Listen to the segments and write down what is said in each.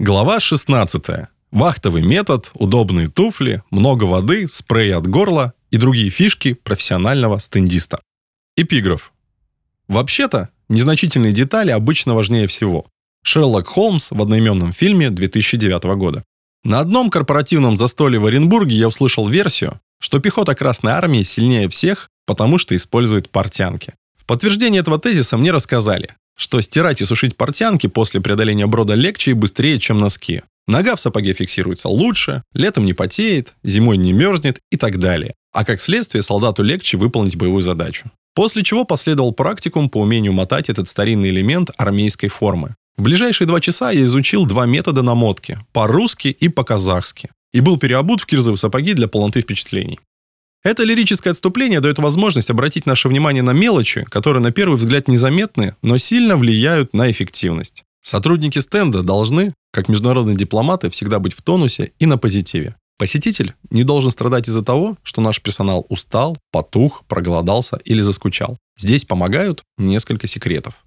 Глава 16. Вахтовый метод, удобные туфли, много воды, спрей от горла и другие фишки профессионального стендиста. Эпиграф. Вообще-то, незначительные детали обычно важнее всего. Шерлок Холмс в одноименном фильме 2009 года. На одном корпоративном застолье в Оренбурге я услышал версию, что пехота Красной Армии сильнее всех, потому что использует портянки. В подтверждение этого тезиса мне рассказали, что стирать и сушить портянки после преодоления брода легче и быстрее, чем носки. Нога в сапоге фиксируется лучше, летом не потеет, зимой не мерзнет и так далее. А как следствие солдату легче выполнить боевую задачу. После чего последовал практикум по умению мотать этот старинный элемент армейской формы. В ближайшие два часа я изучил два метода намотки – по-русски и по-казахски. И был переобут в кирзовые сапоги для полноты впечатлений. Это лирическое отступление дает возможность обратить наше внимание на мелочи, которые на первый взгляд незаметны, но сильно влияют на эффективность. Сотрудники стенда должны, как международные дипломаты, всегда быть в тонусе и на позитиве. Посетитель не должен страдать из-за того, что наш персонал устал, потух, проголодался или заскучал. Здесь помогают несколько секретов.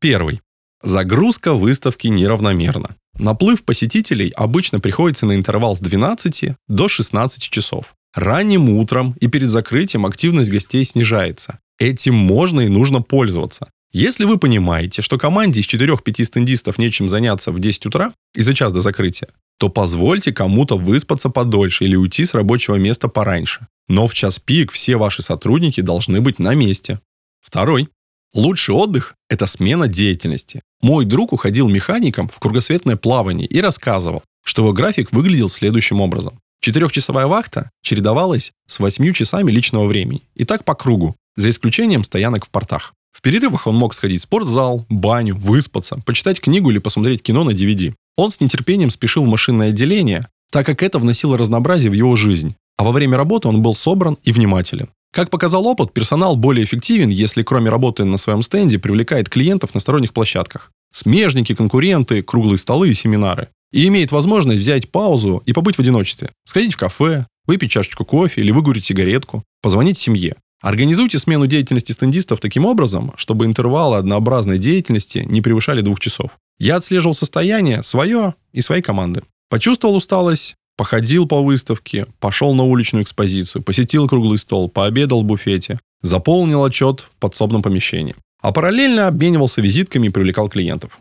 Первый. Загрузка выставки неравномерна. Наплыв посетителей обычно приходится на интервал с 12 до 16 часов. Ранним утром и перед закрытием активность гостей снижается. Этим можно и нужно пользоваться. Если вы понимаете, что команде из 4-5 стендистов нечем заняться в 10 утра и за час до закрытия, то позвольте кому-то выспаться подольше или уйти с рабочего места пораньше. Но в час пик все ваши сотрудники должны быть на месте. Второй. Лучший отдых – это смена деятельности. Мой друг уходил механиком в кругосветное плавание и рассказывал, что его график выглядел следующим образом. Четырехчасовая вахта чередовалась с восьмью часами личного времени. И так по кругу, за исключением стоянок в портах. В перерывах он мог сходить в спортзал, баню, выспаться, почитать книгу или посмотреть кино на DVD. Он с нетерпением спешил в машинное отделение, так как это вносило разнообразие в его жизнь. А во время работы он был собран и внимателен. Как показал опыт, персонал более эффективен, если кроме работы на своем стенде привлекает клиентов на сторонних площадках. Смежники, конкуренты, круглые столы и семинары и имеет возможность взять паузу и побыть в одиночестве. Сходить в кафе, выпить чашечку кофе или выгурить сигаретку, позвонить семье. Организуйте смену деятельности стендистов таким образом, чтобы интервалы однообразной деятельности не превышали двух часов. Я отслеживал состояние свое и своей команды. Почувствовал усталость, походил по выставке, пошел на уличную экспозицию, посетил круглый стол, пообедал в буфете, заполнил отчет в подсобном помещении. А параллельно обменивался визитками и привлекал клиентов.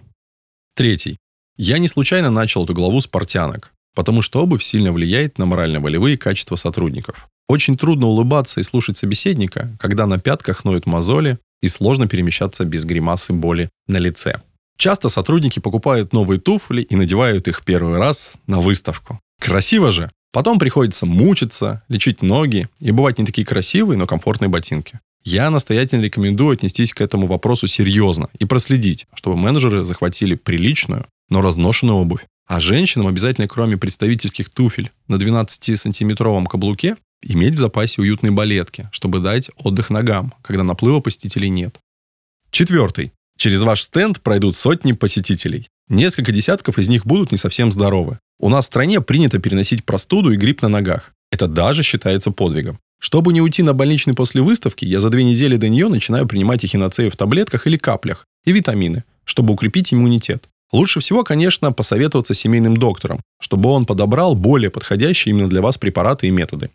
Третий. Я не случайно начал эту главу с портянок, потому что обувь сильно влияет на морально-волевые качества сотрудников. Очень трудно улыбаться и слушать собеседника, когда на пятках ноют мозоли и сложно перемещаться без гримасы боли на лице. Часто сотрудники покупают новые туфли и надевают их первый раз на выставку. Красиво же! Потом приходится мучиться, лечить ноги и бывать не такие красивые, но комфортные ботинки. Я настоятельно рекомендую отнестись к этому вопросу серьезно и проследить, чтобы менеджеры захватили приличную, но разношенную обувь. А женщинам обязательно, кроме представительских туфель на 12-сантиметровом каблуке, иметь в запасе уютные балетки, чтобы дать отдых ногам, когда наплыва посетителей нет. Четвертый. Через ваш стенд пройдут сотни посетителей. Несколько десятков из них будут не совсем здоровы. У нас в стране принято переносить простуду и грипп на ногах. Это даже считается подвигом. Чтобы не уйти на больничный после выставки, я за две недели до нее начинаю принимать эхиноцею в таблетках или каплях и витамины, чтобы укрепить иммунитет. Лучше всего, конечно, посоветоваться с семейным доктором, чтобы он подобрал более подходящие именно для вас препараты и методы.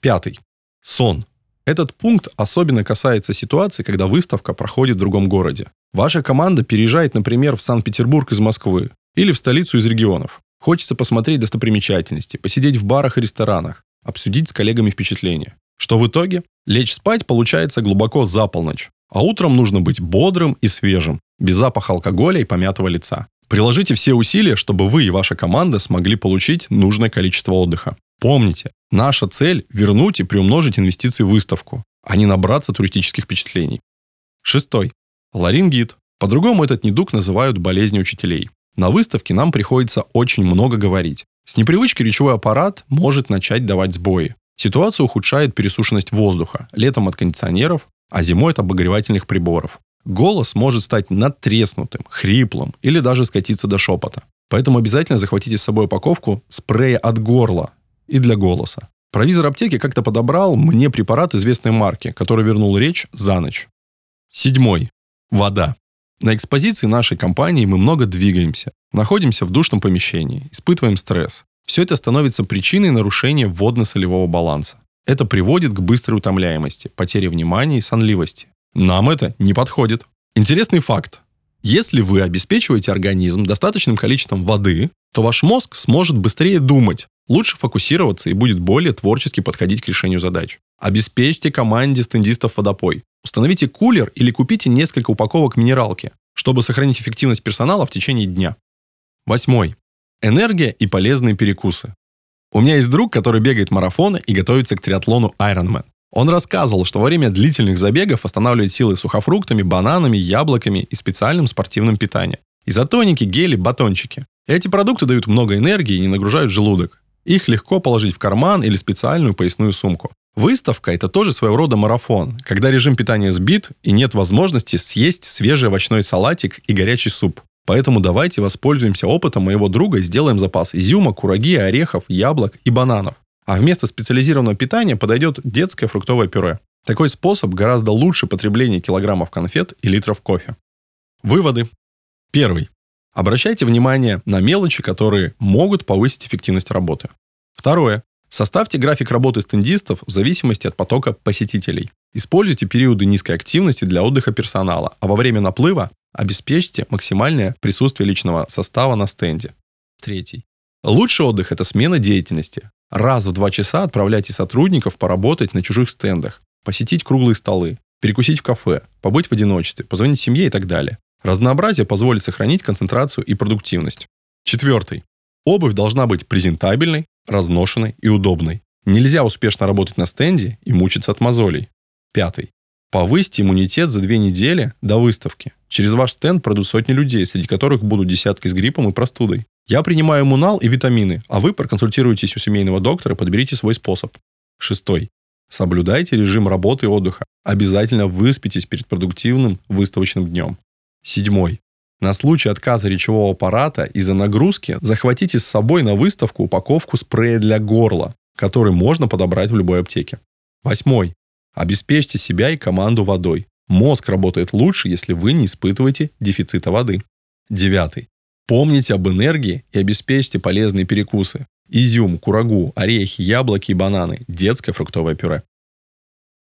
Пятый. Сон. Этот пункт особенно касается ситуации, когда выставка проходит в другом городе. Ваша команда переезжает, например, в Санкт-Петербург из Москвы или в столицу из регионов. Хочется посмотреть достопримечательности, посидеть в барах и ресторанах, обсудить с коллегами впечатления. Что в итоге? Лечь спать получается глубоко за полночь. А утром нужно быть бодрым и свежим, без запаха алкоголя и помятого лица. Приложите все усилия, чтобы вы и ваша команда смогли получить нужное количество отдыха. Помните, наша цель – вернуть и приумножить инвестиции в выставку, а не набраться туристических впечатлений. Шестой. Ларингит. По-другому этот недуг называют болезнью учителей. На выставке нам приходится очень много говорить. С непривычки речевой аппарат может начать давать сбои. Ситуацию ухудшает пересушенность воздуха, летом от кондиционеров, а зимой от обогревательных приборов. Голос может стать надтреснутым, хриплым или даже скатиться до шепота. Поэтому обязательно захватите с собой упаковку спрея от горла и для голоса. Провизор аптеки как-то подобрал мне препарат известной марки, который вернул речь за ночь. Седьмой. Вода. На экспозиции нашей компании мы много двигаемся, находимся в душном помещении, испытываем стресс. Все это становится причиной нарушения водно-солевого баланса. Это приводит к быстрой утомляемости, потере внимания и сонливости. Нам это не подходит. Интересный факт. Если вы обеспечиваете организм достаточным количеством воды, то ваш мозг сможет быстрее думать, лучше фокусироваться и будет более творчески подходить к решению задач. Обеспечьте команде стендистов водопой. Установите кулер или купите несколько упаковок минералки, чтобы сохранить эффективность персонала в течение дня. Восьмой. Энергия и полезные перекусы. У меня есть друг, который бегает марафоны и готовится к триатлону Ironman. Он рассказывал, что во время длительных забегов восстанавливает силы сухофруктами, бананами, яблоками и специальным спортивным питанием. Изотоники, гели, батончики. Эти продукты дают много энергии и не нагружают желудок. Их легко положить в карман или специальную поясную сумку. Выставка – это тоже своего рода марафон, когда режим питания сбит и нет возможности съесть свежий овощной салатик и горячий суп. Поэтому давайте воспользуемся опытом моего друга и сделаем запас изюма, кураги, орехов, яблок и бананов. А вместо специализированного питания подойдет детское фруктовое пюре. Такой способ гораздо лучше потребления килограммов конфет и литров кофе. Выводы. Первый. Обращайте внимание на мелочи, которые могут повысить эффективность работы. Второе. Составьте график работы стендистов в зависимости от потока посетителей. Используйте периоды низкой активности для отдыха персонала, а во время наплыва обеспечьте максимальное присутствие личного состава на стенде. Третий. Лучший отдых – это смена деятельности. Раз в два часа отправляйте сотрудников поработать на чужих стендах, посетить круглые столы, перекусить в кафе, побыть в одиночестве, позвонить семье и так далее. Разнообразие позволит сохранить концентрацию и продуктивность. Четвертый. Обувь должна быть презентабельной, разношенной и удобной. Нельзя успешно работать на стенде и мучиться от мозолей. Пятый. Повысьте иммунитет за две недели до выставки. Через ваш стенд пройдут сотни людей, среди которых будут десятки с гриппом и простудой. Я принимаю иммунал и витамины, а вы проконсультируйтесь у семейного доктора и подберите свой способ. Шестой. Соблюдайте режим работы и отдыха. Обязательно выспитесь перед продуктивным выставочным днем. Седьмой. На случай отказа речевого аппарата из-за нагрузки захватите с собой на выставку упаковку спрея для горла, который можно подобрать в любой аптеке. Восьмой. Обеспечьте себя и команду водой. Мозг работает лучше, если вы не испытываете дефицита воды. Девятый. Помните об энергии и обеспечьте полезные перекусы. Изюм, курагу, орехи, яблоки и бананы, детское фруктовое пюре.